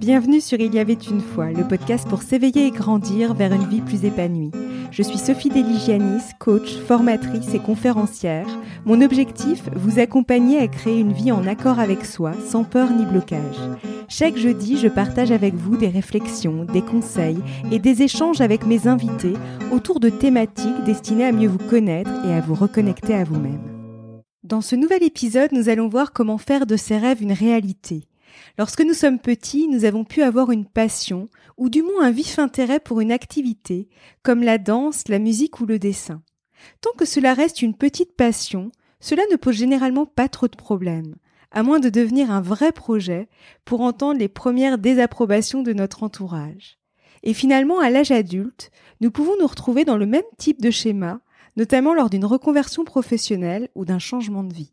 Bienvenue sur Il y avait une fois, le podcast pour s'éveiller et grandir vers une vie plus épanouie. Je suis Sophie Deligianis, coach, formatrice et conférencière. Mon objectif, vous accompagner à créer une vie en accord avec soi, sans peur ni blocage. Chaque jeudi, je partage avec vous des réflexions, des conseils et des échanges avec mes invités autour de thématiques destinées à mieux vous connaître et à vous reconnecter à vous-même. Dans ce nouvel épisode, nous allons voir comment faire de ses rêves une réalité. Lorsque nous sommes petits, nous avons pu avoir une passion, ou du moins un vif intérêt pour une activité, comme la danse, la musique ou le dessin. Tant que cela reste une petite passion, cela ne pose généralement pas trop de problèmes, à moins de devenir un vrai projet pour entendre les premières désapprobations de notre entourage. Et finalement, à l'âge adulte, nous pouvons nous retrouver dans le même type de schéma, notamment lors d'une reconversion professionnelle ou d'un changement de vie.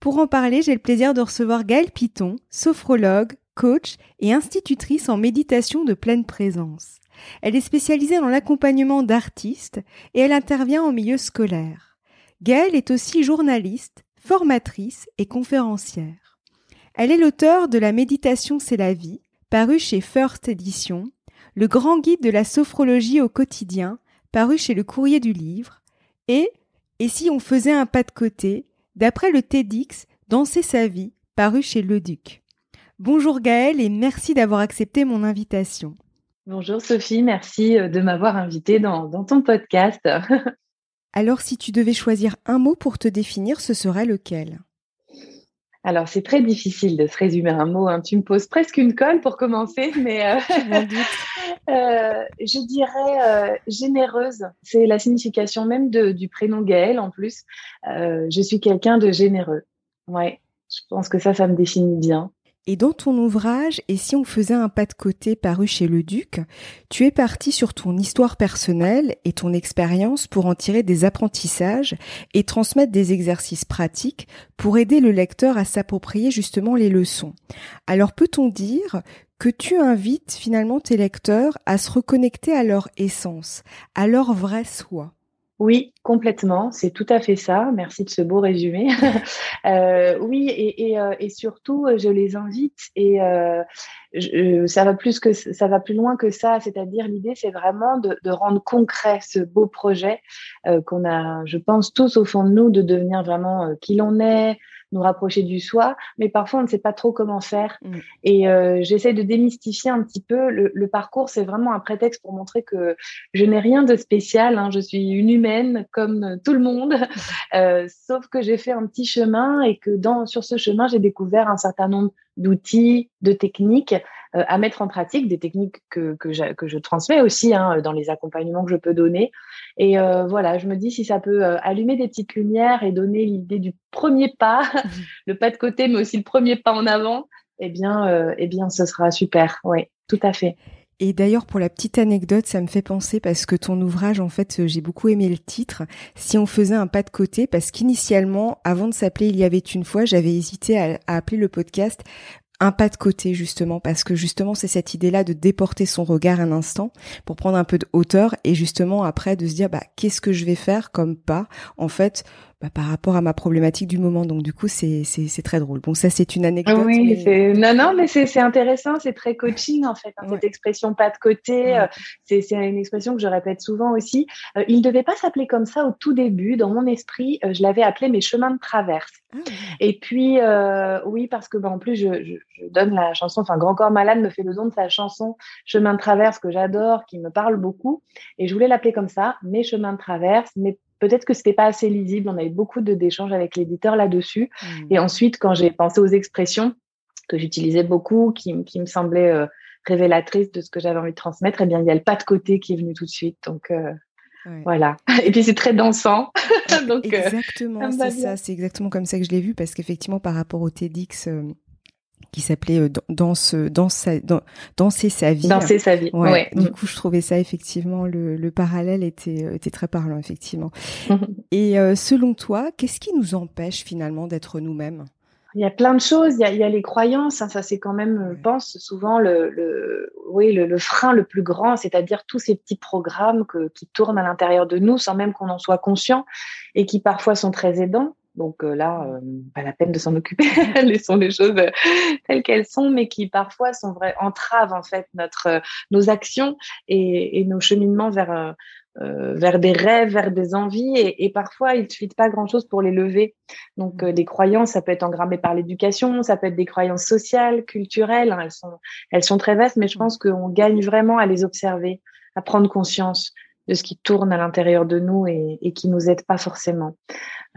Pour en parler, j'ai le plaisir de recevoir Gaëlle Piton, sophrologue, coach et institutrice en méditation de pleine présence. Elle est spécialisée dans l'accompagnement d'artistes et elle intervient en milieu scolaire. Gaëlle est aussi journaliste, formatrice et conférencière. Elle est l'auteur de La méditation c'est la vie, paru chez First Edition, le grand guide de la sophrologie au quotidien, paru chez le courrier du livre, et Et si on faisait un pas de côté, d'après le TEDx Danser sa vie, paru chez Le Duc. Bonjour Gaëlle et merci d'avoir accepté mon invitation. Bonjour Sophie, merci euh, de m'avoir invitée dans, dans ton podcast. Alors si tu devais choisir un mot pour te définir, ce serait lequel? Alors, c'est très difficile de se résumer un mot. Hein. Tu me poses presque une colle pour commencer, mais euh, euh, je dirais euh, généreuse. C'est la signification même de, du prénom Gaël en plus. je suis quelqu'un de généreux. Ouais, je pense que ça, ça me définit bien. Et dans ton ouvrage, Et si on faisait un pas de côté paru chez le Duc, tu es parti sur ton histoire personnelle et ton expérience pour en tirer des apprentissages et transmettre des exercices pratiques pour aider le lecteur à s'approprier justement les leçons. Alors peut-on dire que tu invites finalement tes lecteurs à se reconnecter à leur essence, à leur vrai soi? Oui, complètement. C'est tout à fait ça. Merci de ce beau résumé. euh, oui, et, euh, surtout, je les invite et euh, ça va plus que ça va plus loin que ça. C'est-à-dire, l'idée, c'est vraiment de, de, rendre concret ce beau projet euh, qu'on a, je pense, tous au fond de nous, de devenir vraiment euh, qui l'on est, nous rapprocher du soi, mais parfois on ne sait pas trop comment faire. Mm. Et euh, j'essaie de démystifier un petit peu. Le, le parcours, c'est vraiment un prétexte pour montrer que je n'ai rien de spécial. Hein. Je suis une humaine comme tout le monde, euh, sauf que j'ai fait un petit chemin et que dans sur ce chemin, j'ai découvert un certain nombre d'outils, de techniques euh, à mettre en pratique, des techniques que, que, je, que je transmets aussi hein, dans les accompagnements que je peux donner. Et euh, voilà, je me dis si ça peut euh, allumer des petites lumières et donner l'idée du premier pas, le pas de côté, mais aussi le premier pas en avant, eh bien, eh bien, ce sera super. Oui, tout à fait. Et d'ailleurs, pour la petite anecdote, ça me fait penser parce que ton ouvrage, en fait, j'ai beaucoup aimé le titre. Si on faisait un pas de côté, parce qu'initialement, avant de s'appeler Il y avait une fois, j'avais hésité à, à, appeler le podcast un pas de côté justement parce que justement c'est cette idée-là de déporter son regard un instant pour prendre un peu de hauteur et justement après de se dire bah qu'est-ce que je vais faire comme pas en fait bah, par rapport à ma problématique du moment. Donc du coup, c'est c'est très drôle. Bon, ça c'est une anecdote. Oui, c'est non non, mais c'est intéressant, c'est très coaching en fait. Hein, cette expression pas de côté, euh, c'est une expression que je répète souvent aussi. Euh, il ne devait pas s'appeler comme ça au tout début. Dans mon esprit, euh, je l'avais appelé mes chemins de traverse. Ah Et puis oui, parce que bah, en plus je, je, je, donne la chanson. Enfin, Grand Corps Malade me fait le don de sa chanson Chemin de traverse que j'adore, qui me parle beaucoup. Et je voulais l'appeler comme ça, mes chemins de traverse, mais peut-être que c'était pas assez lisible. On avait beaucoup d'échanges avec l'éditeur là-dessus. Mmh. Et ensuite, quand j'ai pensé aux expressions que j'utilisais beaucoup, qui, qui me semblaient euh, révélatrices de ce que j'avais envie de transmettre, eh bien, il y a le pas de côté qui est venu tout de suite. Donc, euh, Voilà. Et puis c'est très dansant. Donc, euh, exactement, c'est ça. C'est exactement comme ça que je l'ai vu parce qu'effectivement, par rapport au TEDx, qui s'appelait euh, Danse, danse, Danser sa vie. Danser sa vie. Ouais. Du coup, je trouvais ça effectivement le, le parallèle était euh, était très parlant effectivement. Et euh, selon toi, qu'est-ce qui nous empêche finalement d'être nous-mêmes? Il y a plein de choses. Il y a, il y a les croyances. Hein, ça, c'est quand même, je pense, souvent le, le oui, le, le, frein le plus grand, c'est-à-dire tous ces petits programmes que, qui tournent à l'intérieur de nous sans même qu'on en soit conscient et qui parfois sont très aidants Donc là, pas la peine de s'en occuper. Laissons les choses telles qu'elles sont, mais qui parfois sont vraies entravent en fait notre nos actions et, et nos cheminements vers euh, vers des rêves, vers des envies, et, et parfois il ne suffit pas grand-chose pour les lever. Donc euh, des croyances, ça peut être engrammé par l'éducation, ça peut être des croyances sociales, culturelles, hein, elles sont elles sont très vastes, mais je pense qu'on gagne vraiment à les observer, à prendre conscience de ce qui tourne à l'intérieur de nous et, et qui nous aide pas forcément.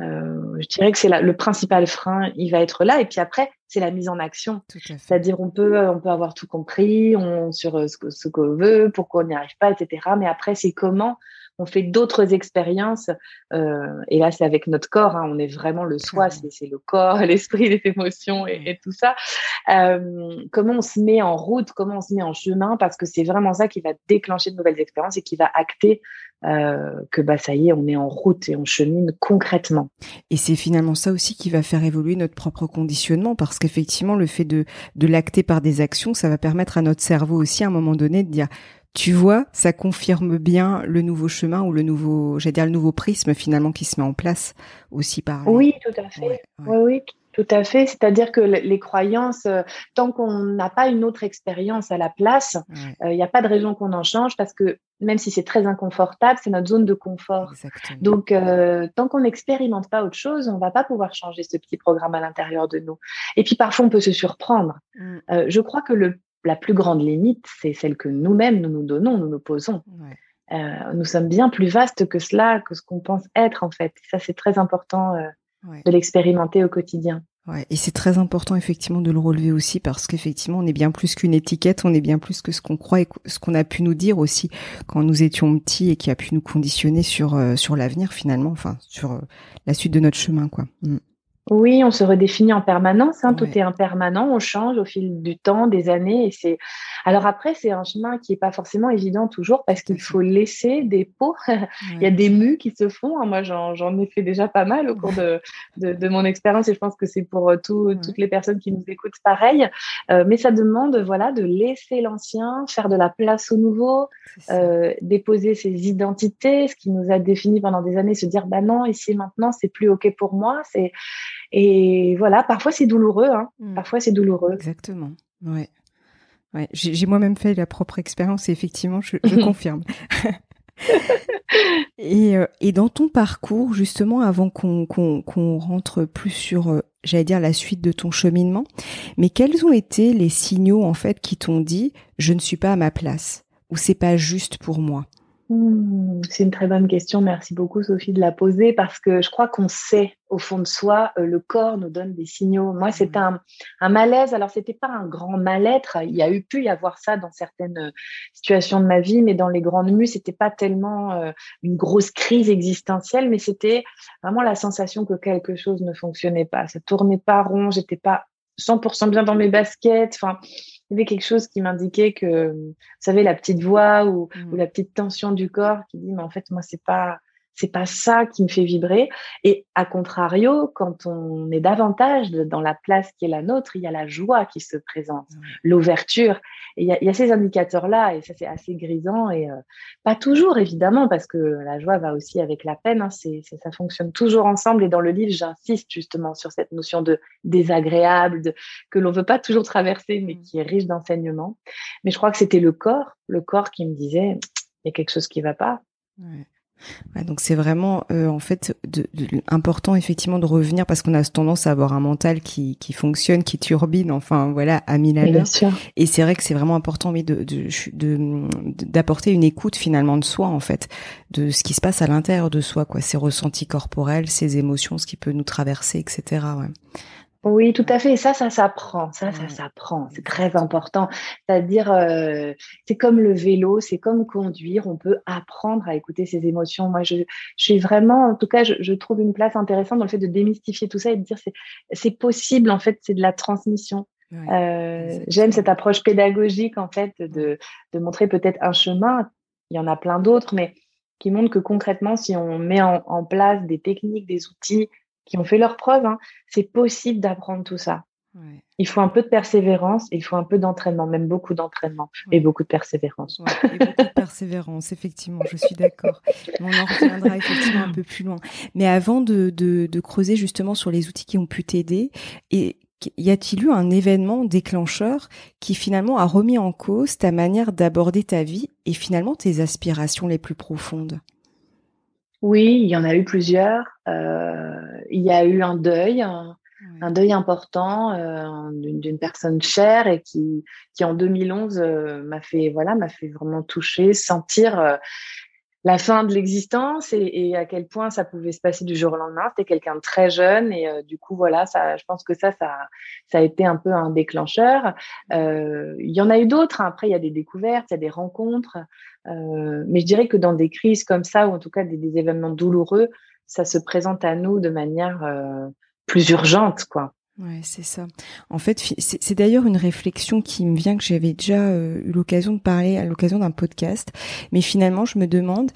Euh, je dirais que c'est le principal frein, il va être là. Et puis après, c'est la mise en action. C'est-à-dire, on peut, on peut avoir tout compris on, sur euh, ce, qu'on veut, pourquoi on n'y arrive pas, etc. Mais après, c'est comment on fait d'autres expériences. Euh, et là, c'est avec notre corps. Hein, on est vraiment le soi, c'est le corps, l'esprit, les émotions et, et tout ça. Euh, comment on se met en route, comment on se met en chemin, parce que c'est vraiment ça qui va déclencher de nouvelles expériences et qui va acter euh, que bah ça y est, on est en route et on chemine concrètement. Et c'est finalement ça aussi qui va faire évoluer notre propre conditionnement, parce qu'effectivement, le fait de, de l'acter par des actions, ça va permettre à notre cerveau aussi à un moment donné de dire tu vois, ça confirme bien le nouveau chemin ou le nouveau, j'allais dire le nouveau prisme finalement qui se met en place aussi par. Oui, tout à fait. Oui, oui, tout à fait. C'est-à-dire que les croyances, euh, tant qu'on n'a pas une autre expérience à la place, il n'y a pas de raison qu'on en change parce que même si c'est très inconfortable, c'est notre zone de confort. Donc, euh, tant qu'on n'expérimente pas autre chose, on va pas pouvoir changer ce petit programme à l'intérieur de nous. Et puis parfois, on peut se surprendre. Mm. Euh, je crois que le, la plus grande limite, c'est celle que nous-mêmes nous nous donnons, nous nous posons. nous sommes bien plus vastes que cela, que ce qu'on pense être en fait. ça, c'est très important de l'expérimenter au quotidien. Ouais, et c'est très important effectivement de le relever aussi parce qu'effectivement on est bien plus qu'une étiquette, on est bien plus que ce qu'on croit et ce qu'on a pu nous dire aussi quand nous étions petits et qui a pu nous conditionner sur euh, sur l'avenir finalement, enfin sur euh, la suite de notre chemin quoi. Mm. Oui, on se redéfinit en permanence. Hein, Tout est impermanent. On change au fil du temps, des années. Et c'est alors après, c'est un chemin qui est pas forcément évident toujours parce qu'il faut laisser des pots. Il y a des mues qui se font. Hein. Moi, j'en ai fait déjà pas mal au cours de, de, de mon expérience et je pense que c'est pour euh, tout, toutes les personnes qui nous écoutent pareil. Euh, mais ça demande, voilà, de laisser l'ancien, faire de la place au nouveau, euh, déposer ses identités, ce qui nous a défini pendant des années, se dire bah non, ici et maintenant, c'est plus ok pour moi. C'est et voilà, parfois c'est douloureux. Hein. Mmh. Parfois c'est douloureux. Exactement. Ouais. Ouais, j'ai moi-même fait la propre expérience et effectivement, je, confirme. et, euh, et, dans ton parcours, justement, avant qu'on qu'on rentre plus sur, euh, j'allais dire, la suite de ton cheminement, mais quels ont été les signaux, en fait, qui t'ont dit, je ne suis pas à ma place, ou c'est pas juste pour moi? Mmh, c'est une très bonne question. Merci beaucoup, Sophie, de la poser parce que je crois qu'on sait au fond de soi, euh, le corps nous donne des signaux. Moi, c'était mmh. un, malaise. Alors, c'était pas un grand mal-être. Il y a eu pu y avoir ça dans certaines euh, situations de ma vie, mais dans les grandes mues, c'était pas tellement euh, une grosse crise existentielle, mais c'était vraiment la sensation que quelque chose ne fonctionnait pas. Ça tournait pas rond. J'étais pas 100% bien dans mes baskets. Enfin, il y avait quelque chose qui m'indiquait que, vous savez, la petite voix ou, ou, mmh. la petite tension du corps qui dit, mais en fait, moi, c'est pas, c'est pas ça qui me fait vibrer. Et à contrario, quand on est davantage dans la place qui est la nôtre, il y a la joie qui se présente, l'ouverture. Et il y, a, il y a ces indicateurs-là, et ça c'est assez grisant, et euh, pas toujours évidemment, parce que la joie va aussi avec la peine. Hein, c'est, ça fonctionne toujours ensemble. Et dans le livre, j'insiste justement sur cette notion de désagréable, de, que l'on veut pas toujours traverser, mais mmh. qui est riche d'enseignements. Mais je crois que c'était le corps, le corps qui me disait, il y a quelque chose qui va pas. Ouais donc c'est vraiment euh, en fait de, important effectivement de revenir parce qu'on a tendance à avoir un mental qui, qui fonctionne, qui turbine, enfin voilà à mille à l'heure. Et c'est vrai que c'est vraiment important mais de d'apporter une écoute finalement de soi en fait, de ce qui se passe à l'intérieur de soi quoi, ses ressentis corporels, ses émotions, ce qui peut nous traverser, etc. Ouais. Oui, tout à fait. Et ça, ça s'apprend. Ça, ça s'apprend. C'est très important. C'est-à-dire, euh, c'est comme le vélo, c'est comme conduire. On peut apprendre à écouter ses émotions. Moi, je, je suis vraiment, en tout cas, je, je, trouve une place intéressante dans le fait de démystifier tout ça et de dire c'est, c'est possible. En fait, c'est de la transmission. euh, j'aime cette approche pédagogique, en fait, de, de montrer peut-être un chemin. Il y en a plein d'autres, mais qui montrent que concrètement, si on met en, en place des techniques, des outils, qui ont fait leur preuve, hein, c'est possible d'apprendre tout ça. Il faut un peu de persévérance, il faut un peu d'entraînement, même beaucoup d'entraînement et beaucoup de persévérance. et beaucoup de persévérance, effectivement, je suis d'accord. On en reviendra effectivement un peu plus loin. Mais avant de, de, de creuser justement sur les outils qui ont pu t'aider, et y a-t-il eu un événement déclencheur qui finalement a remis en cause ta manière d'aborder ta vie et finalement tes aspirations les plus profondes? Oui, il y en a eu plusieurs. Euh, il y a eu un deuil, un deuil important euh, d'une personne chère et qui, qui en 2011 euh, m'a fait voilà m'a fait vraiment toucher, sentir la fin de l'existence et, et, à quel point ça pouvait se passer du jour au lendemain. C'était quelqu'un de très jeune et du coup voilà ça, je pense que ça ça ça a été un peu un déclencheur. Il y en a eu d'autres. Hein. Après il y a des découvertes, il y a des rencontres, mais je dirais que dans des crises comme ça ou en tout cas des, des événements douloureux, ça se présente à nous de manière plus urgente, quoi. Ouais, c'est ça. En fait, c'est d'ailleurs une réflexion qui me vient que j'avais déjà euh, eu l'occasion de parler à l'occasion d'un podcast. Mais finalement, je me demande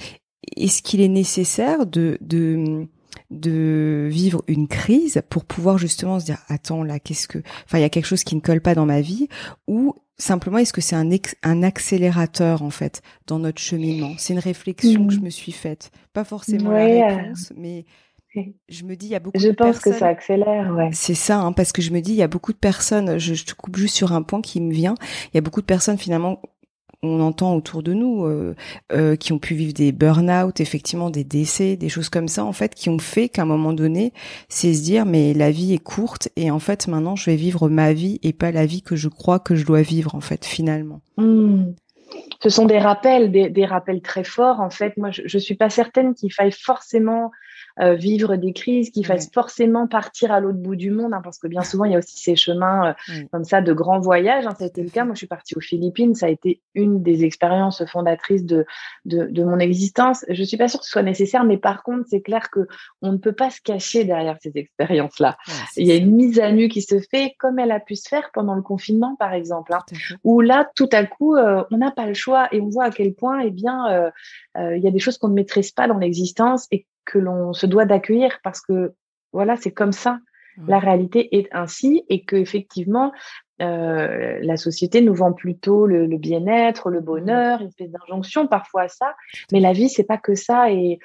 est-ce qu'il est nécessaire de, de de vivre une crise pour pouvoir justement se dire attends là qu'est-ce que enfin il y a quelque chose qui ne colle pas dans ma vie ou simplement est-ce que c'est un un accélérateur en fait dans notre cheminement? C'est une réflexion que je mmh. me suis faite pas forcément la réponse mais je me dis, il y a beaucoup je de pense que ça accélère, ouais. C'est ça, hein, parce que je me dis, il y a beaucoup de personnes, je, te coupe juste sur un point qui me vient, il y a beaucoup de personnes finalement, on entend autour de nous, euh, euh, qui ont pu vivre des burn-out, effectivement des décès, des choses comme ça, en fait, qui ont fait qu'à un moment donné, c'est se dire, mais la vie est courte et en fait, maintenant, je vais vivre ma vie et pas la vie que je crois que je dois vivre, en fait, finalement. Mmh. Ce sont des rappels, des, des, rappels très forts. En fait, moi, je, je suis pas certaine qu'il faille forcément euh, vivre des crises qui fassent forcément partir à l'autre bout du monde, hein, parce que bien souvent, il y a aussi ces chemins euh, comme ça de grands voyages. Hein, ça a été le cas. Moi, je suis partie aux Philippines. Ça a été une des expériences fondatrices de, de, de mon existence. Je suis pas sûre que ce soit nécessaire, mais par contre, c'est clair que on ne peut pas se cacher derrière ces expériences-là. il y a une mise à nu qui se fait, comme elle a pu se faire pendant le confinement, par exemple, hein, où là, tout à coup, euh, on n'a pas le choix et on voit à quel point, eh bien, il y a des choses qu'on ne maîtrise pas dans l'existence et que l'on se doit d'accueillir parce que voilà, c'est comme ça. La réalité est ainsi et que effectivement, euh, la société nous vend plutôt le, bien-être, le bonheur, une espèce d'injonction parfois à ça. Mais la vie, c'est pas que ça. Et,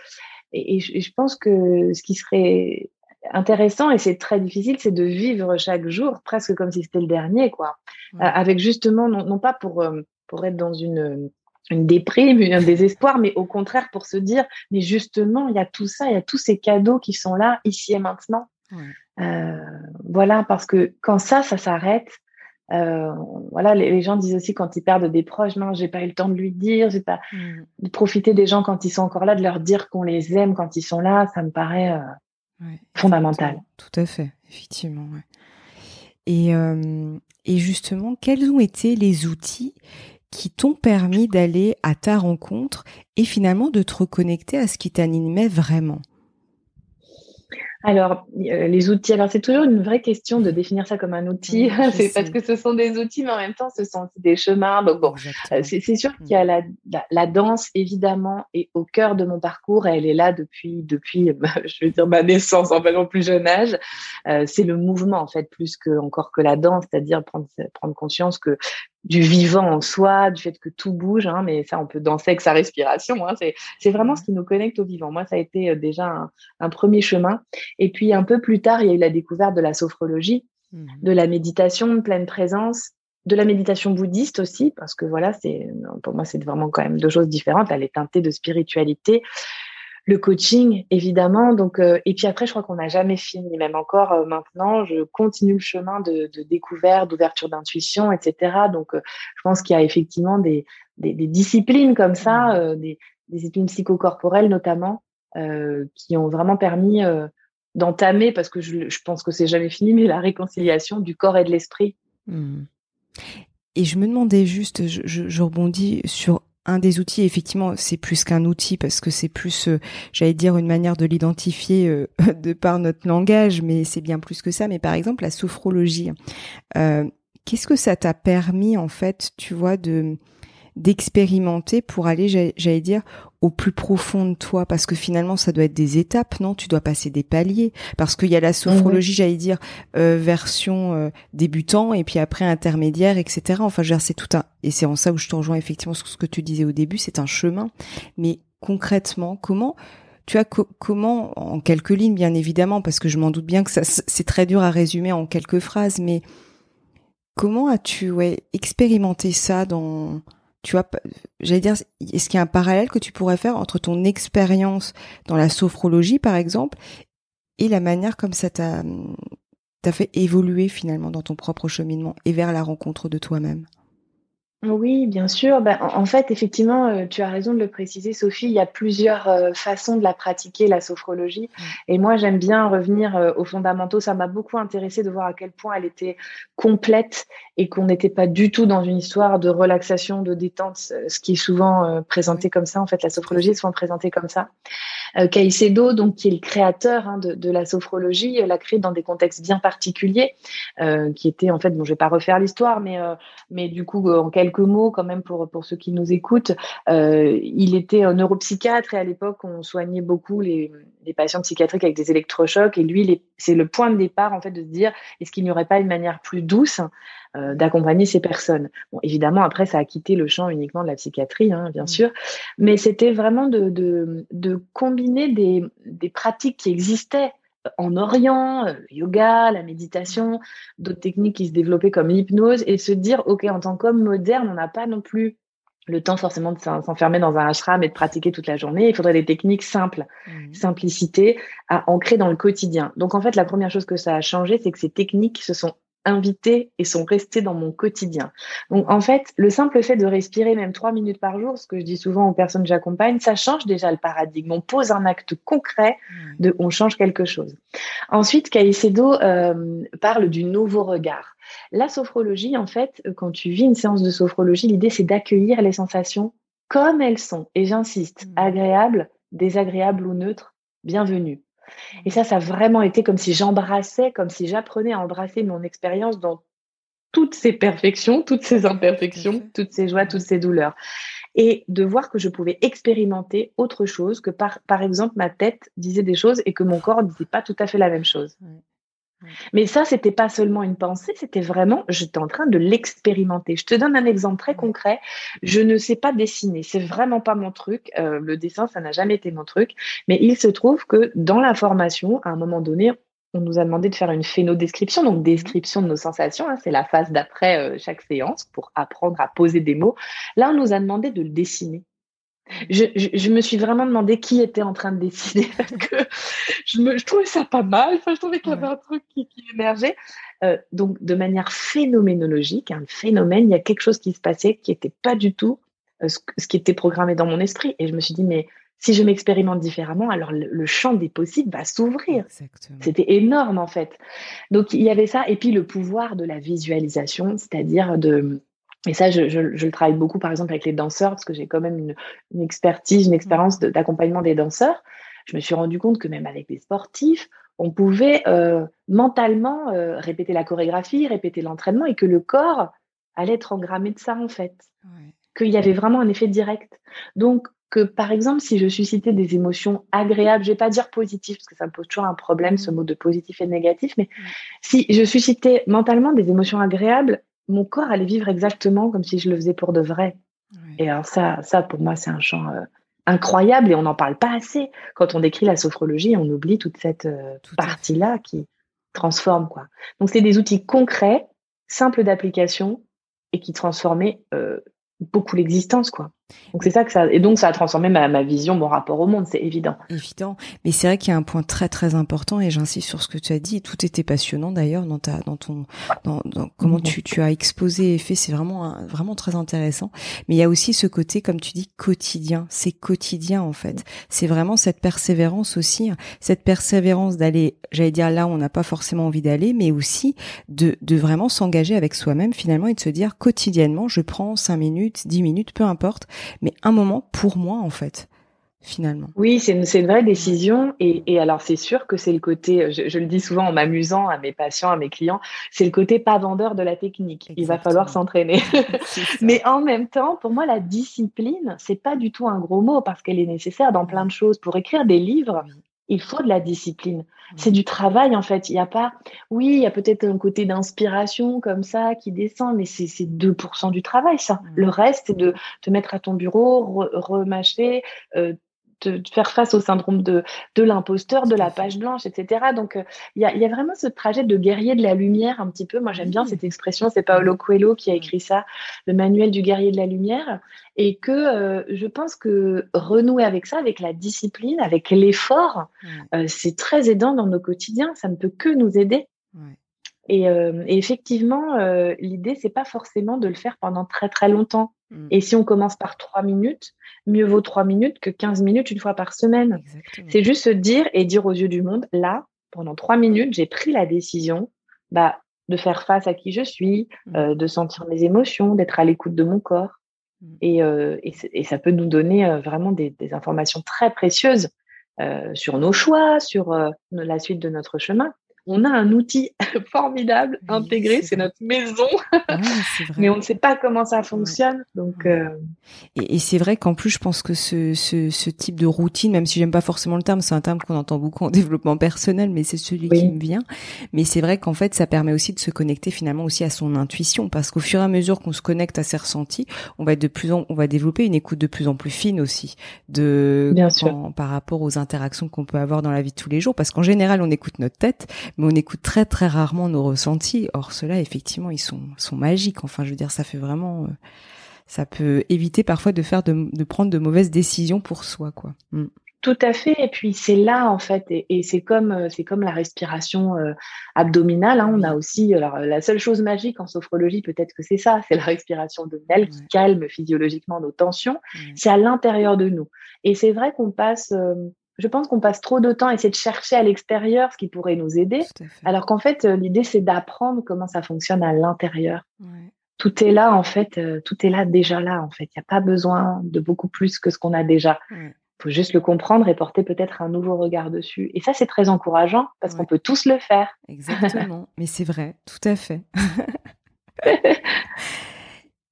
et, je pense que ce qui serait intéressant et c'est très difficile, c'est de vivre chaque jour presque comme si c'était le dernier, quoi. Euh, avec justement, non, non pas pour euh, pour être dans une une déprime, un désespoir, mais au contraire pour se dire, mais justement, il y a tout ça, il y a tous ces cadeaux qui sont là, ici et maintenant. Euh, voilà, parce que quand ça, ça s'arrête, euh, voilà, les, gens disent aussi quand ils perdent des proches, non, j'ai pas eu le temps de lui dire, j'ai pas mmh. de profiter des gens quand ils sont encore là, de leur dire qu'on les aime quand ils sont là, ça me paraît euh, fondamental. Tout à fait, effectivement. Et, et justement, quels ont été les outils qui t'ont permis d'aller à ta rencontre et finalement de te reconnecter à ce qui t'animait vraiment alors, euh, les outils, alors c'est toujours une vraie question de définir ça comme un outil, c'est parce que ce sont des outils, mais en même temps, ce sont des chemins. Donc bon, euh, c'est sûr qu'il y a mm. la, la, danse, évidemment, et au cœur de mon parcours, elle est là depuis, depuis je veux dire, ma naissance, en fait, mon plus jeune âge. Euh, c'est le mouvement, en fait, plus que encore que la danse, c'est-à-dire prendre, prendre conscience que du vivant en soi, du fait que tout bouge, hein, mais ça, on peut danser avec sa respiration. Hein, c'est vraiment ce qui nous connecte au vivant. Moi, ça a été euh, déjà un, un, premier chemin. Et puis, un peu plus tard, il y a eu la découverte de la sophrologie, mmh. de la méditation de pleine présence, de la méditation bouddhiste aussi, parce que voilà, c'est pour moi, c'est vraiment quand même deux choses différentes. Elle est teintée de spiritualité le coaching évidemment donc euh, et puis après je crois qu'on n'a jamais fini même encore euh, maintenant je continue le chemin de, de découverte d'ouverture d'intuition etc donc euh, je pense qu'il y a effectivement des, des, des disciplines comme ça mmh. des, des, disciplines psychocorporelles notamment qui ont vraiment permis d'entamer parce que je, je, pense que c'est jamais fini mais la réconciliation du corps et de l'esprit mmh. et je me demandais juste je, je, je rebondis sur un des outils, effectivement, c'est plus qu'un outil parce que c'est plus, euh, j'allais dire, une manière de l'identifier euh, de par notre langage, mais c'est bien plus que ça. Mais par exemple, la sophrologie, euh, qu'est-ce que ça t'a permis, en fait, tu vois, de d'expérimenter pour aller, j'allais dire, au plus profond de toi parce que finalement ça doit être des étapes non? Tu dois passer des paliers. Parce qu'il y a la sophrologie mhm. j'allais dire euh, version euh, débutant et puis après intermédiaire etc enfin je c'est tout un et c'est en ça où je te rejoins effectivement sur ce que tu disais au début c'est un chemin. Mais concrètement comment tu as comment en quelques lignes bien évidemment parce que je m'en doute bien que ça c'est très dur à résumer en quelques phrases mais comment as-tu ouais expérimenté ça dans tu vois, j'allais dire, est-ce qu'il y a un parallèle que tu pourrais faire entre ton expérience dans la sophrologie, par exemple, et la manière comme ça t'a fait évoluer finalement dans ton propre cheminement et vers la rencontre de toi-même? Oui, bien sûr. Ben, en fait, effectivement, euh, tu as raison de le préciser, Sophie. Il y a plusieurs euh, façons de la pratiquer, la sophrologie. Mm. Et moi, j'aime bien revenir euh, aux fondamentaux. Ça m'a beaucoup intéressé de voir à quel point elle était complète et qu'on n'était pas du tout dans une histoire de relaxation, de détente, ce qui est souvent présenté comme ça. En fait, la sophrologie est souvent présentée comme ça. Caicedo, donc, qui est le créateur hein, de, de, la sophrologie, l'a créé dans des contextes bien particuliers, qui étaient, en fait, bon, je vais pas refaire l'histoire, mais, mais du coup, en quelques mots quand même pour, pour ceux qui nous écoutent. Euh, il était un neuropsychiatre et à l'époque, on soignait beaucoup les, les, patients psychiatriques avec des électrochocs. Et lui, c'est le point de départ en fait de se dire est-ce qu'il n'y aurait pas une manière plus douce euh, d'accompagner ces personnes? Bon, évidemment, après, ça a quitté le champ uniquement de la psychiatrie, hein, bien mmh. sûr, mais c'était vraiment de, de, de combiner des, des pratiques qui existaient en Orient, euh, le yoga, la méditation, d'autres techniques qui se développaient comme l'hypnose, et se dire, OK, en tant qu'homme moderne, on n'a pas non plus le temps forcément de s'enfermer dans un ashram et de pratiquer toute la journée. Il faudrait des techniques simples, mmh. simplicité à ancrer dans le quotidien. Donc en fait, la première chose que ça a changé, c'est que ces techniques se sont invités et sont restés dans mon quotidien. Donc en fait, le simple fait de respirer même trois minutes par jour, ce que je dis souvent aux personnes que j'accompagne, ça change déjà le paradigme. On pose un acte concret de on change quelque chose. Ensuite, Caicedo euh, parle du nouveau regard. La sophrologie, en fait, quand tu vis une séance de sophrologie, l'idée c'est d'accueillir les sensations comme elles sont. Et j'insiste, mmh. agréables, désagréables ou neutres, bienvenue. Et ça, ça a vraiment été comme si j'embrassais, comme si j'apprenais à embrasser mon expérience dans toutes ses perfections, toutes ses imperfections, toutes ses joies, toutes ses douleurs. Et de voir que je pouvais expérimenter autre chose, que par, par exemple ma tête disait des choses et que mon corps ne disait pas tout à fait la même chose. Mais ça, c'était pas seulement une pensée, c'était vraiment, j'étais en train de l'expérimenter. Je te donne un exemple très concret. Je ne sais pas dessiner, c'est vraiment pas mon truc. Euh, le dessin, ça n'a jamais été mon truc. Mais il se trouve que dans la formation, à un moment donné, on nous a demandé de faire une phénodescription, donc description de nos sensations. Hein, c'est la phase d'après euh, chaque séance pour apprendre à poser des mots. Là, on nous a demandé de le dessiner. Je, je, me suis vraiment demandé qui était en train de décider parce que je, me, je trouvais ça pas mal. Enfin, je trouvais qu'il y avait un truc qui, qui émergeait. Euh, donc, de manière phénoménologique, un phénomène, il y a quelque chose qui se passait qui n'était pas du tout euh, ce, ce, qui était programmé dans mon esprit. Et je me suis dit, mais si je m'expérimente différemment, alors le, le, champ des possibles va s'ouvrir. C'était énorme en fait. Donc, il y avait ça. Et puis, le pouvoir de la visualisation, c'est-à-dire de et ça, je, je, je, le travaille beaucoup, par exemple, avec les danseurs, parce que j'ai quand même une, une, expertise, une expérience d'accompagnement des danseurs. Je me suis rendu compte que même avec les sportifs, on pouvait euh, mentalement euh, répéter la chorégraphie, répéter l'entraînement, et que le corps allait être engrammé de ça, en fait. Ouais. Qu'il y avait vraiment un effet direct. Donc, que par exemple, si je suscitais des émotions agréables, je vais pas dire positives, parce que ça me pose toujours un problème, ce mot de positif et négatif, mais si je suscitais mentalement des émotions agréables, mon corps allait vivre exactement comme si je le faisais pour de vrai. Et alors ça, ça pour moi, c'est un champ euh, incroyable et on n'en parle pas assez. Quand on décrit la sophrologie, on oublie toute cette euh, partie-là qui transforme. quoi. Donc c'est des outils concrets, simples d'application et qui transformaient euh, beaucoup l'existence. quoi. Donc c'est ça que ça et donc ça a transformé ma, ma vision, mon rapport au monde, c'est évident. Évident, mais c'est vrai qu'il y a un point très très important et j'insiste sur ce que tu as dit. Tout était passionnant d'ailleurs dans ta dans ton dans, dans comment tu, tu as exposé et fait. C'est vraiment vraiment très intéressant. Mais il y a aussi ce côté, comme tu dis, quotidien. C'est quotidien en fait. C'est vraiment cette persévérance aussi, cette persévérance d'aller, j'allais dire là où on n'a pas forcément envie d'aller, mais aussi de de vraiment s'engager avec soi-même finalement et de se dire quotidiennement, je prends cinq minutes, dix minutes, peu importe mais un moment pour moi en fait finalement. Oui, c'est une, une, vraie décision. Et, et alors, c'est sûr que c'est le côté, je, je, le dis souvent en m'amusant à mes patients, à mes clients, c'est le côté pas vendeur de la technique. Exactement. Il va falloir s'entraîner. Mais en même temps, pour moi, la discipline, c'est pas du tout un gros mot parce qu'elle est nécessaire dans plein de choses. Pour écrire des livres, il faut de la discipline. C'est du travail en fait. Il n'y a pas, oui, il y a peut-être un côté d'inspiration comme ça qui descend, mais c'est 2% du travail ça. Le reste, c'est de te mettre à ton bureau, remâcher, euh, de, faire face au syndrome de, de l'imposteur, de la page blanche, etc. Donc, euh, il y, a, y, a, vraiment ce trajet de guerrier de la lumière un petit peu. Moi, j'aime bien cette expression. C'est Paolo Coelho qui a écrit ça, le manuel du guerrier de la lumière. Et que euh, je pense que renouer avec ça, avec la discipline, avec l'effort, euh, c'est très aidant dans nos quotidiens. Ça ne peut que nous aider. Ouais. Et, euh, et, effectivement, euh, l'idée, c'est pas forcément de le faire pendant très très longtemps. Mmh. Et si on commence par trois minutes, mieux vaut trois minutes que 15 minutes une fois par semaine. C'est juste se dire et dire aux yeux du monde, là, pendant trois minutes, j'ai pris la décision bah, de faire face à qui je suis, mmh. euh, de sentir mes émotions, d'être à l'écoute de mon corps. Mmh. Et, euh, et, et, ça peut nous donner euh, vraiment des, des, informations très précieuses sur nos choix, sur la suite de notre chemin on a un outil formidable oui, intégré, c'est notre maison, ouais, mais on ne sait pas comment ça fonctionne. Donc, euh... et, et c'est vrai qu'en plus, je pense que ce, ce, ce, type de routine, même si j'aime pas forcément le terme, c'est un terme qu'on entend beaucoup en développement personnel, mais c'est celui oui. qui me vient. Mais c'est vrai qu'en fait, ça permet aussi de se connecter finalement aussi à son intuition, parce qu'au fur et à mesure qu'on se connecte à ses ressentis, on va être de plus en, on va développer une écoute de plus en plus fine aussi, de Bien par rapport aux interactions qu'on peut avoir dans la vie de tous les jours, parce qu'en général, on écoute notre tête mais on écoute très très rarement nos ressentis. Or, ceux-là, effectivement, ils sont, sont magiques. Enfin, je veux dire, ça fait vraiment, euh, ça peut éviter parfois de faire de, de, prendre de mauvaises décisions pour soi, quoi. Mm. Tout à fait. Et puis c'est là en fait, et, et c'est comme euh, c'est comme la respiration euh, abdominale. Hein, on a aussi alors la seule chose magique en sophrologie, peut-être que c'est ça, c'est la respiration abdominale ouais. qui calme physiologiquement nos tensions. Ouais. C'est à l'intérieur de nous. Et c'est vrai qu'on passe euh, je pense qu'on passe trop de temps à essayer de chercher à l'extérieur ce qui pourrait nous aider, alors qu'en fait, euh, l'idée, c'est d'apprendre comment ça fonctionne à l'intérieur. Ouais. Tout est là, en fait, euh, tout est là déjà là, en fait. Il n'y a pas besoin de beaucoup plus que ce qu'on a déjà. Il ouais. faut juste le comprendre et porter peut-être un nouveau regard dessus. Et ça, c'est très encourageant parce ouais. qu'on peut tous le faire. Exactement. Mais c'est vrai, tout à fait.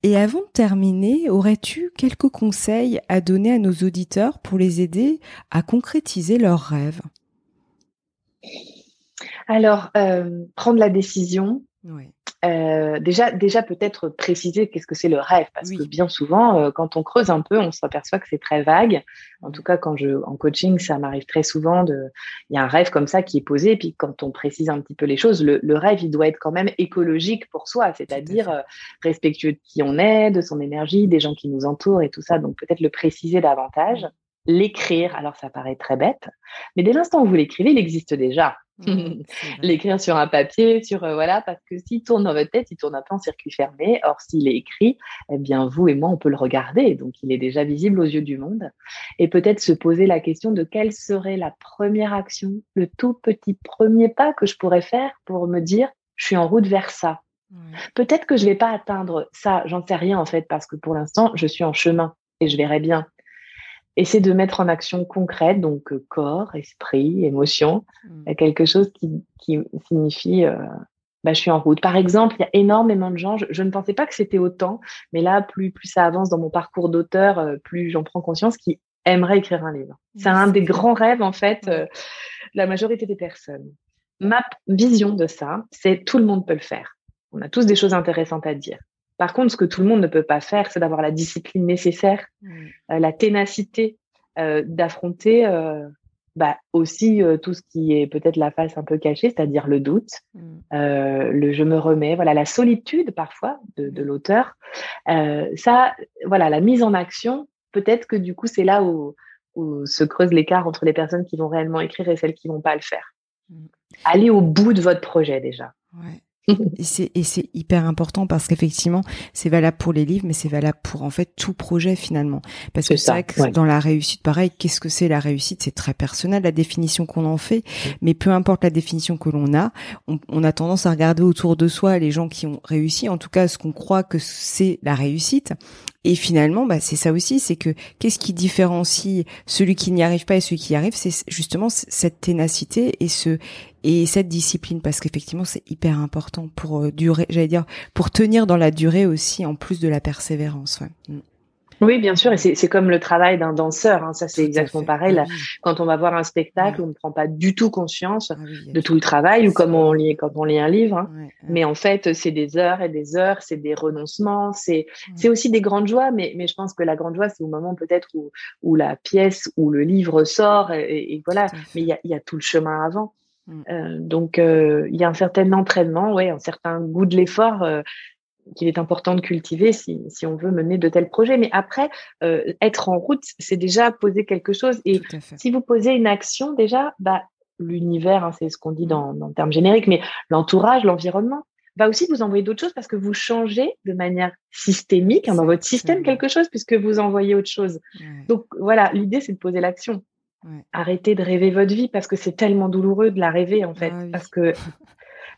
Et avant de terminer, aurais-tu quelques conseils à donner à nos auditeurs pour les aider à concrétiser leurs rêves? Alors, euh, prendre la décision. Oui. Euh, déjà, déjà peut-être préciser qu'est-ce que c'est le rêve, parce oui. que bien souvent, euh, quand on creuse un peu, on s'aperçoit que c'est très vague. En tout cas, quand je en coaching, ça m'arrive très souvent de, il y a un rêve comme ça qui est posé, et puis quand on précise un petit peu les choses, le, le rêve, il doit être quand même écologique pour soi, c'est-à-dire euh, respectueux de qui on est, de son énergie, des gens qui nous entourent et tout ça. Donc peut-être le préciser davantage l'écrire, alors ça paraît très bête, mais dès l'instant où vous l'écrivez, il existe déjà. Mmh, l'écrire sur un papier, sur euh, voilà, parce que s'il tourne dans votre tête, il tourne un peu en circuit fermé. Or, s'il est écrit, eh bien vous et moi, on peut le regarder, donc il est déjà visible aux yeux du monde. Et peut-être se poser la question de quelle serait la première action, le tout petit premier pas que je pourrais faire pour me dire, je suis en route vers ça. Mmh. Peut-être que je vais pas atteindre ça, j'en sais rien en fait, parce que pour l'instant, je suis en chemin et je verrai bien. Et c'est de mettre en action concrète, donc euh, corps, esprit, émotion, mmh. quelque chose qui, qui signifie euh, bah, je suis en route. Par exemple, il y a énormément de gens, je, je ne pensais pas que c'était autant, mais là, plus, plus ça avance dans mon parcours d'auteur, euh, plus j'en prends conscience, qui aimeraient écrire un livre. C'est un des grands rêves, en fait, euh, la majorité des personnes. Ma vision de ça, c'est tout le monde peut le faire. On a tous des choses intéressantes à dire. Par contre, ce que tout le monde ne peut pas faire, c'est d'avoir la discipline nécessaire, mmh. euh, la ténacité euh, d'affronter euh, bah, aussi tout ce qui est peut-être la face un peu cachée, c'est-à-dire le doute, mmh. le je me remets, voilà, la solitude parfois de, de l'auteur. ça, voilà, la mise en action. Peut-être que du coup, c'est là où, où se creuse l'écart entre les personnes qui vont réellement écrire et celles qui vont pas le faire. Mmh. Allez au bout de votre projet déjà. Ouais. et c'est hyper important parce qu'effectivement c'est valable pour les livres mais c'est valable pour en fait tout projet finalement. Parce que c'est vrai que dans la réussite pareil qu'est-ce que c'est la réussite? C'est très personnel la définition qu'on en fait. Mais peu importe la définition que l'on a on, on, a tendance à regarder autour de soi les gens qui ont réussi en tout cas ce qu'on croit que c'est la réussite. Et finalement, bah, c'est ça aussi, c'est que qu'est-ce qui différencie celui qui n'y arrive pas et celui qui y arrive, c'est justement cette ténacité et ce et cette discipline, parce qu'effectivement, c'est hyper important pour euh, durer, j'allais dire, pour tenir dans la durée aussi, en plus de la persévérance. Ouais. Mm. Oui, bien sûr, et c'est comme le travail d'un danseur. Hein. Ça, c'est exactement pareil. Là, quand on va voir un spectacle, on ne prend pas du tout conscience ah de tout le travail, ou comme on lit quand on lit un livre. Hein. Mais en fait, c'est des heures et des heures, c'est des renoncements, c'est c'est aussi des grandes joies. Mais mais je pense que la grande joie, c'est au moment peut-être où où la pièce ou le livre sort, et, voilà. Mais il y a, y a tout le chemin avant. Mm. Euh, donc, euh, il y a un certain entraînement, ouais, un certain goût de l'effort euh, qu'il est important de cultiver si, si, on veut mener de tels projets. Mais après, euh, être en route, c'est déjà poser quelque chose. Et si vous posez une action, déjà, bah, l'univers, hein, c'est ce qu'on dit dans, dans le terme générique, mais l'entourage, l'environnement, va aussi vous envoyer d'autres choses parce que vous changez de manière systémique hein, dans votre système quelque chose puisque vous envoyez autre chose. Donc voilà, l'idée, c'est de poser l'action. Arrêtez de rêver votre vie parce que c'est tellement douloureux de la rêver en fait. Ah parce que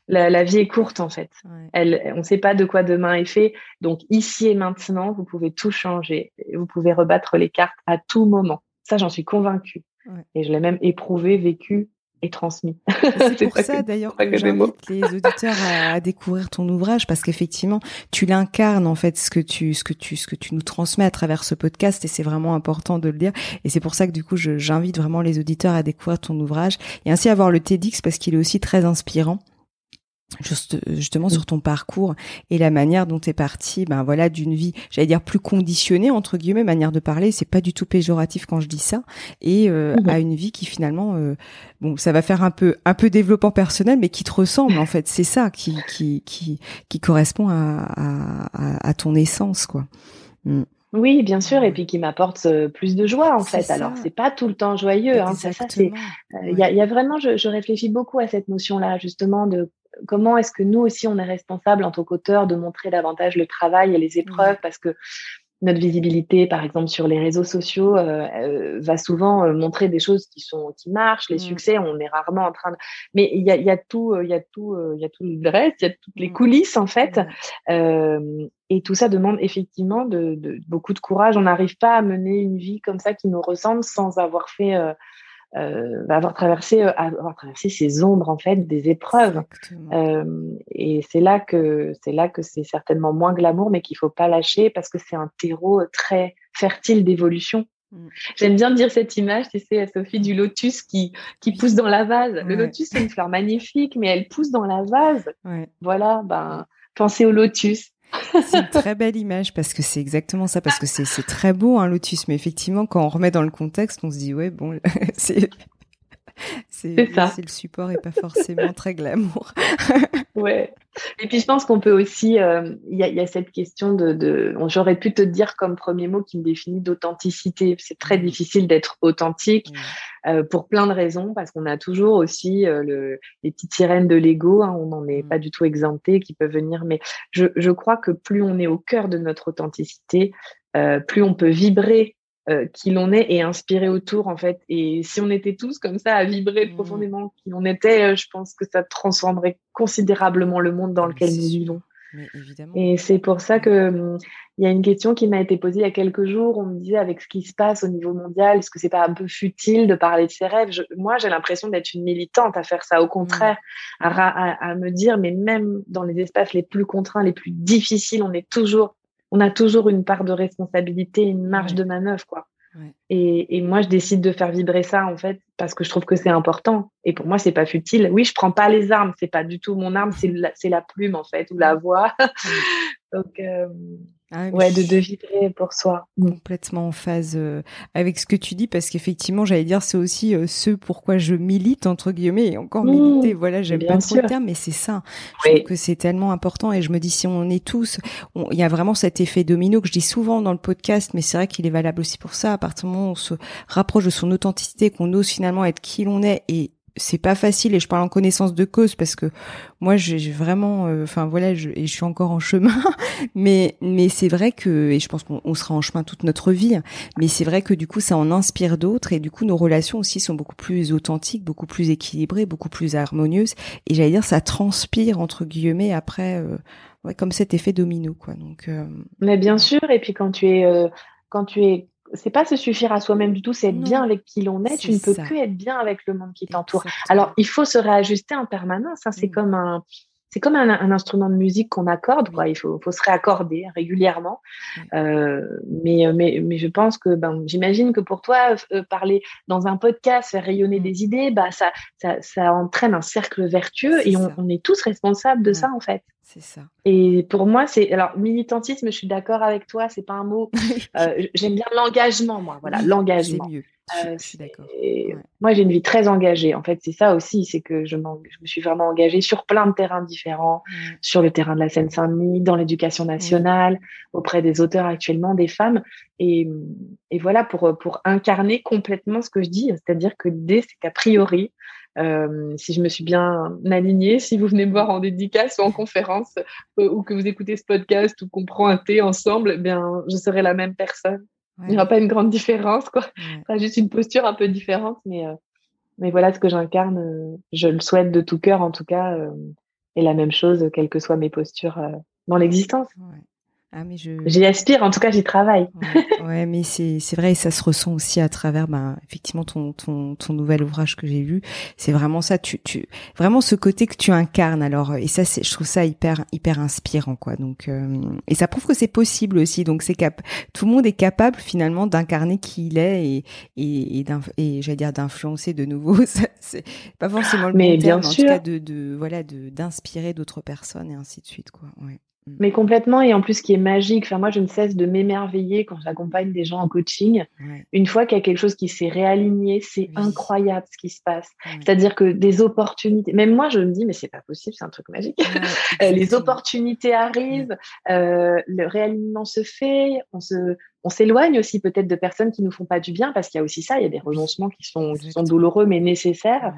la, vie est courte en fait. Elle, on ne sait pas de quoi demain est fait. Donc ici et maintenant, vous pouvez tout changer. Vous pouvez rebattre les cartes à tout moment. Ça, j'en suis convaincue. Et je l'ai même éprouvé, vécu et transmis. C'est pour ça d'ailleurs que, j'invite les auditeurs à, découvrir ton ouvrage parce qu'effectivement tu l'incarnes en fait ce que tu ce que tu ce que tu nous transmets à travers ce podcast et c'est vraiment important de le dire. Et c'est pour ça que du coup j'invite vraiment les auditeurs à découvrir ton ouvrage et ainsi avoir le TEDx parce qu'il est aussi très inspirant Juste, justement sur ton parcours et la manière dont tu es parti ben voilà d'une vie j'allais dire plus conditionnée entre guillemets manière de parler. C'est pas du tout péjoratif quand je dis ça. Et euh, à une vie qui finalement euh, bon ça va faire un peu un peu développement personnel mais qui te ressemble en fait. C'est ça qui qui qui qui correspond à à, à ton essence quoi. Mm. Oui, bien sûr, et puis qui m'apporte euh, plus de joie en fait. Alors c'est pas tout le temps joyeux, hein, ça, ça c'est. Il y, a, y, a, vraiment, je, je réfléchis beaucoup à cette notion-là justement de comment est-ce que nous aussi on est responsable en tant qu'auteur de montrer davantage le travail et les épreuves? Parce que notre visibilité, par exemple sur les réseaux sociaux, euh, euh, va souvent euh, montrer des choses qui sont qui marchent, les succès. On est rarement en train de, mais il y a, y a tout, il y a tout, il y a tout le reste, il y a toutes les coulisses en fait. Et tout ça demande effectivement de, de beaucoup de courage. On n'arrive pas à mener une vie comme ça qui nous ressemble sans avoir fait euh, avoir traversé euh, avoir traversé ces ombres en fait des épreuves euh, et c'est là que c'est là que c'est certainement moins glamour mais qu'il faut pas lâcher parce que c'est un terreau très fertile d'évolution mm. J'aime bien dire cette image, tu sais, Sophie, du lotus qui, qui pousse dans la vase. Le lotus, c'est une fleur magnifique, mais elle pousse dans la vase. Voilà, ben, pensez au lotus. C'est une très belle image parce que c'est exactement ça, parce que c'est très beau un lotus, mais effectivement quand on remet dans le contexte, on se dit ouais bon c'est c'est ça. Le support et pas forcément très glamour. ouais. Et puis je pense qu'on peut aussi, euh, il y, a, cette question de, de j'aurais pu te dire comme premier mot qui me définit d'authenticité. C'est très mmh. difficile d'être authentique mmh. euh, pour plein de raisons, parce qu'on a toujours aussi euh, le, les petites sirènes de l'ego. Hein, on n'en est mmh. pas du tout exempté, qui peuvent venir. Mais je, je crois que plus on est au cœur de notre authenticité, plus on peut vibrer euh, qui l'on est et inspirer autour en fait. Et si on était tous comme ça à vibrer mmh. profondément qui l'on était, euh, je pense que ça transformerait considérablement le monde dans lequel nous vivons. Et c'est pour ça que hum, il y a une question qui m'a été posée il y a quelques jours. On me disait avec ce qui se passe au niveau mondial, est-ce que c'est pas un peu futile de parler de ses rêves? Moi, j'ai l'impression d'être une militante à faire ça. Au contraire, mmh. à, à, me dire, mais même dans les espaces les plus contraints, les plus difficiles, on est toujours on a toujours une part de responsabilité, une marge de manœuvre, quoi. Et, moi, je décide de faire vibrer ça, en fait, parce que je trouve que c'est important. Et pour moi, c'est pas futile. Oui, je prends pas les armes, c'est pas du tout mon arme, c'est la, la plume, en fait, ou la voix. Donc, euh, ah ouais, de, de vibrer pour soi. Complètement en phase euh, avec ce que tu dis, parce qu'effectivement, j'allais dire, c'est aussi euh, ce pourquoi je milite, entre guillemets, et encore militer, voilà, j'aime pas trop le terme, mais c'est ça. Je trouve que c'est tellement important, et je me dis, si on est tous, il y a vraiment cet effet domino que je dis souvent dans le podcast, mais c'est vrai qu'il est valable aussi pour ça, à partir du moment où on se rapproche de son authenticité, qu'on ose finalement être qui l'on est, et c'est pas facile et je parle en connaissance de cause parce que moi j'ai vraiment euh, enfin voilà je, et je suis encore en chemin. Mais mais c'est vrai que et je pense qu'on sera en chemin toute notre vie mais c'est vrai que du coup ça en inspire d'autres et du coup nos relations aussi sont beaucoup plus authentiques beaucoup plus équilibrées beaucoup plus harmonieuses. Et j'allais dire ça transpire entre guillemets après euh, ouais, comme cet effet domino quoi. Donc euh, mais bien sûr et puis quand tu es quand tu es c'est pas se suffire à soi-même du tout, c'est être bien avec qui l'on est. Tu ne peux que être bien avec le monde qui t'entoure. Alors, il faut se réajuster en permanence. Hein. C'est mm. comme un, c'est comme un, instrument de musique qu'on accorde. Quoi. Il faut, faut, se réaccorder régulièrement. Euh, mais, mais, mais je pense que, ben, j'imagine que pour toi, euh, parler dans un podcast, faire rayonner mm. des idées, bah, ça, ça, ça entraîne un cercle vertueux et on, on, est tous responsables de ça en fait. C'est ça. Et pour moi, c'est alors militantisme. Je suis d'accord avec toi. C'est pas un mot. Euh, j'aime bien l'engagement, moi. Voilà, l'engagement. C'est mieux. Je, suis euh. Moi, j'ai une vie très engagée. En fait, c'est ça aussi, c'est que je, je, me suis vraiment engagée sur plein de terrains différents, sur le terrain de la Seine-Saint-Denis, dans l'éducation nationale, auprès des auteurs actuellement, des femmes. Et, et voilà pour pour incarner complètement ce que je dis, c'est-à-dire que l'idée, c'est qu'a priori, euh, si je me suis bien alignée, si vous venez me voir en dédicace ou en conférence euh, ou que vous écoutez ce podcast ou qu'on prend un thé ensemble, eh bien, je serai la même personne. Il n'y aura pas une grande différence, quoi. juste une posture un peu différente, mais, euh, mais voilà ce que j'incarne. je le souhaite de tout cœur, en tout cas, et la même chose, quelles que soient mes postures dans l'existence. Ah, mais je... J'y aspire, en tout cas, j'y travaille. Ouais, mais c'est c'est vrai, et ça se ressent aussi à travers, ben, effectivement, ton ton ton nouvel ouvrage que j'ai lu. C'est vraiment ça, tu tu vraiment ce côté que tu incarnes. Alors, et ça, c'est, je trouve ça hyper hyper inspirant, quoi. Donc, euh, et ça prouve que c'est possible aussi. Donc, c'est cap, tout le monde est capable finalement d'incarner qui il est et et et, et j'allais dire d'influencer de nouveau. c'est pas forcément le mais bien sûr. en tout cas de de voilà de d'inspirer d'autres personnes et ainsi de suite, quoi. Ouais. Mm. Mais complètement, et en plus, ce qui est magique, enfin, moi, je ne cesse de m'émerveiller quand j'accompagne des gens en coaching. Une fois qu'il y a quelque chose qui s'est réaligné, c'est incroyable ce qui se passe. C'est-à-dire que des opportunités, même moi, je me dis, mais c'est pas possible, c'est un truc magique. Euh, les opportunités arrivent, euh, le réalignement se fait, on se, on s'éloigne aussi peut-être de personnes qui nous font pas du bien parce qu'il y a aussi ça, il y a des renoncements qui sont, qui sont douloureux mais nécessaires.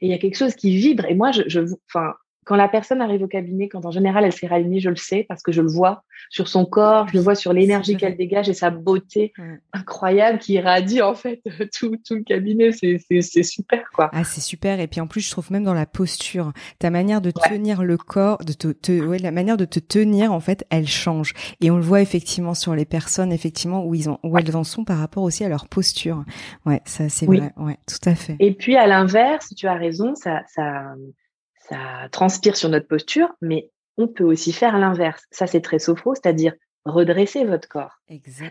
Et il y a quelque chose qui vibre. Et moi, je, je enfin, quand la personne arrive au cabinet, quand en général elle s'est réalignée, je le sais parce que je le vois sur son corps, je le vois sur l'énergie qu'elle dégage et sa beauté incroyable qui irradie en fait tout, tout le cabinet. C'est super quoi. Ah, c'est super. Et puis en plus, je trouve même dans la posture, ta manière de tenir le corps, de te, te ouais, la manière de te tenir en fait, elle change. Et on le voit effectivement sur les personnes, effectivement où ils ont, où elles en sont par rapport aussi à leur posture. Ouais, ça c'est vrai. Ouais, tout à fait. Et puis à l'inverse, tu as raison, ça, ça ça transpire sur notre posture, mais on peut aussi faire l'inverse. Ça, c'est très sophro, c'est-à-dire redresser votre corps.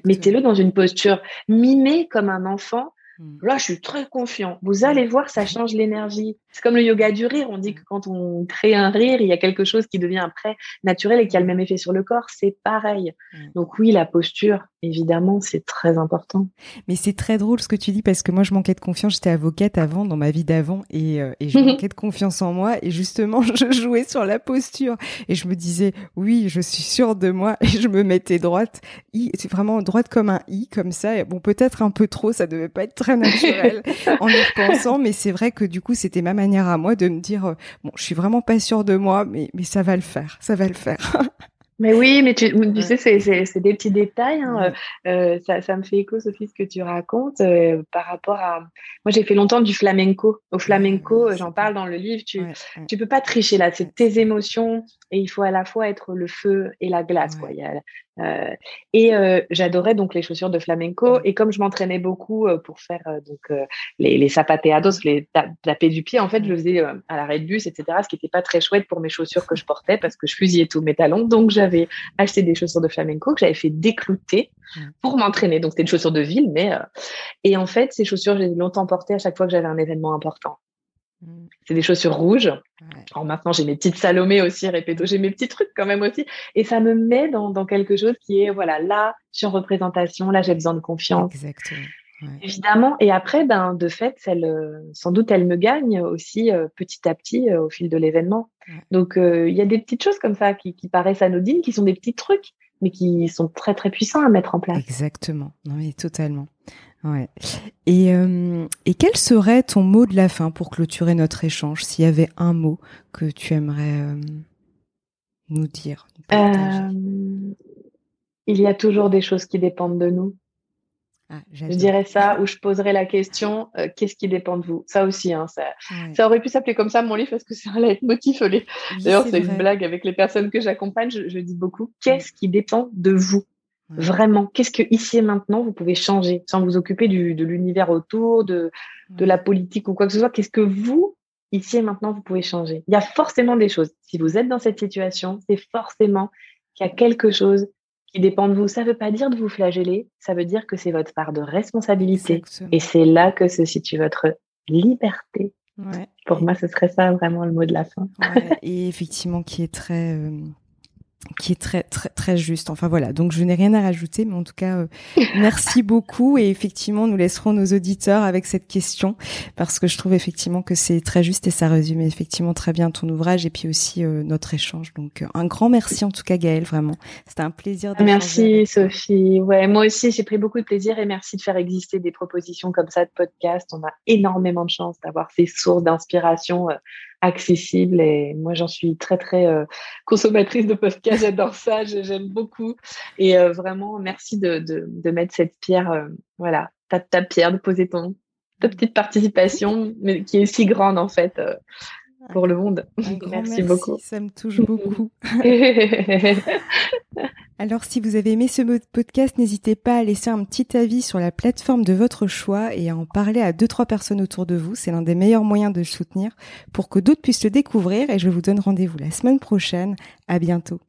Mettez-le dans une posture mimée comme un enfant Mmh. Là, je suis très confiant. Vous mmh. allez voir, ça change l'énergie. C'est comme le yoga du rire. On dit que quand on crée un rire, il y a quelque chose qui devient après naturel et qui a le même effet sur le corps. C'est pareil. Mmh. Donc oui, la posture, évidemment, c'est très important. Mais c'est très drôle ce que tu dis parce que moi, je manquais de confiance. J'étais avocate avant, dans ma vie d'avant, et, euh, et je manquais de confiance en moi. Et justement, je jouais sur la posture et je me disais, oui, je suis sûre de moi. Et je me mettais droite. C'est vraiment droite comme un i, comme ça. Bon, peut-être un peu trop. Ça devait pas être très naturel en y repensant, mais c'est vrai que du coup, c'était ma manière à moi de me dire, euh, bon, je suis vraiment pas sûre de moi, mais, mais ça va le faire, ça va le faire. Mais oui, mais tu, tu sais, c'est des petits détails. Hein. Euh, ça, ça, me fait écho, Sophie, ce que tu racontes euh, par rapport à. Moi, j'ai fait longtemps du flamenco. Au flamenco, j'en parle dans le livre. Tu, tu peux pas tricher là. C'est tes émotions et il faut à la fois être le feu et la glace. Quoi. Il y a euh, et euh, j'adorais donc les chaussures de flamenco. Et comme je m'entraînais beaucoup euh, pour faire donc les, les zapateados, les taper du pied, en fait, je le faisais à l'arrêt de bus, etc. Ce qui n'était pas très chouette pour mes chaussures que je portais parce que je fusillais tous mes talons. Donc j'avais acheté des chaussures de flamenco que j'avais fait déclouter pour m'entraîner. Donc c'était une chaussure de ville, mais et en fait ces chaussures j'ai longtemps portées à chaque fois que j'avais un événement important. Mm. C'est des chaussures rouges. Alors maintenant, j'ai mes petites Salomé aussi, répéto, j'ai mes petits trucs quand même aussi. Et ça me met dans, dans quelque chose qui est, voilà, là, je suis en représentation, là, j'ai besoin de confiance. Exactement. Évidemment. Et après, ben, de fait, elle, euh, sans doute, elle me gagne aussi euh, petit à petit euh, au fil de l'événement. Donc, il y a des petites choses comme ça qui, qui paraissent anodines, qui sont des petits trucs, mais qui sont très très puissants à mettre en place. Exactement, oui, totalement. Ouais. Et, euh, et quel serait ton mot de la fin pour clôturer notre échange S'il y avait un mot que tu aimerais euh, nous dire euh, Il y a toujours des choses qui dépendent de nous. Ah, je dirais ça, ou je poserais la question euh, qu'est-ce qui dépend de vous? Ça aussi, hein, ça, ça aurait pu s'appeler comme ça mon livre parce que c'est un leitmotiv. Les... D'ailleurs, c'est une blague avec les personnes que j'accompagne. Je, dis beaucoup qu'est-ce qui dépend de vous? Vraiment, qu'est-ce que ici et maintenant vous pouvez changer sans vous occuper du, de l'univers autour, de, de la politique ou quoi que ce soit Qu'est-ce que vous, ici et maintenant, vous pouvez changer? Il y a forcément des choses. Si vous êtes dans cette situation, c'est forcément qu'il y a quelque chose qui dépend de vous. Ça ne veut pas dire de vous flageller, ça veut dire que c'est votre part de responsabilité. Et c'est là que se situe votre liberté. Pour moi, ce serait ça vraiment le mot de la fin. Et effectivement, qui est très... Euh, qui est très très très juste. Enfin voilà, donc je n'ai rien à rajouter, mais en tout cas euh, merci beaucoup et effectivement nous laisserons nos auditeurs avec cette question parce que je trouve effectivement que c'est très juste et ça résume effectivement très bien ton ouvrage et puis aussi euh, notre échange. Donc euh, un grand merci en tout cas Gaëlle vraiment, c'était un plaisir. Merci Sophie. Ouais, moi aussi j'ai pris beaucoup de plaisir et merci de faire exister des propositions comme ça de podcast. On a énormément de chance d'avoir ces sources d'inspiration accessible et moi j'en suis très très euh, consommatrice de podcasts, j'adore ça, j'aime beaucoup et euh, vraiment merci de, de, de, mettre cette pierre, euh, voilà, ta, ta pierre, de poser ton ta petite participation, mais qui est si grande en fait pour le monde. Merci, merci, beaucoup. Ça me touche beaucoup. Alors, si vous avez aimé ce podcast, n'hésitez pas à laisser un petit avis sur la plateforme de votre choix et à en parler à deux, trois personnes autour de vous. C'est l'un des meilleurs moyens de le soutenir pour que d'autres puissent le découvrir et je vous donne rendez-vous la semaine prochaine. À bientôt.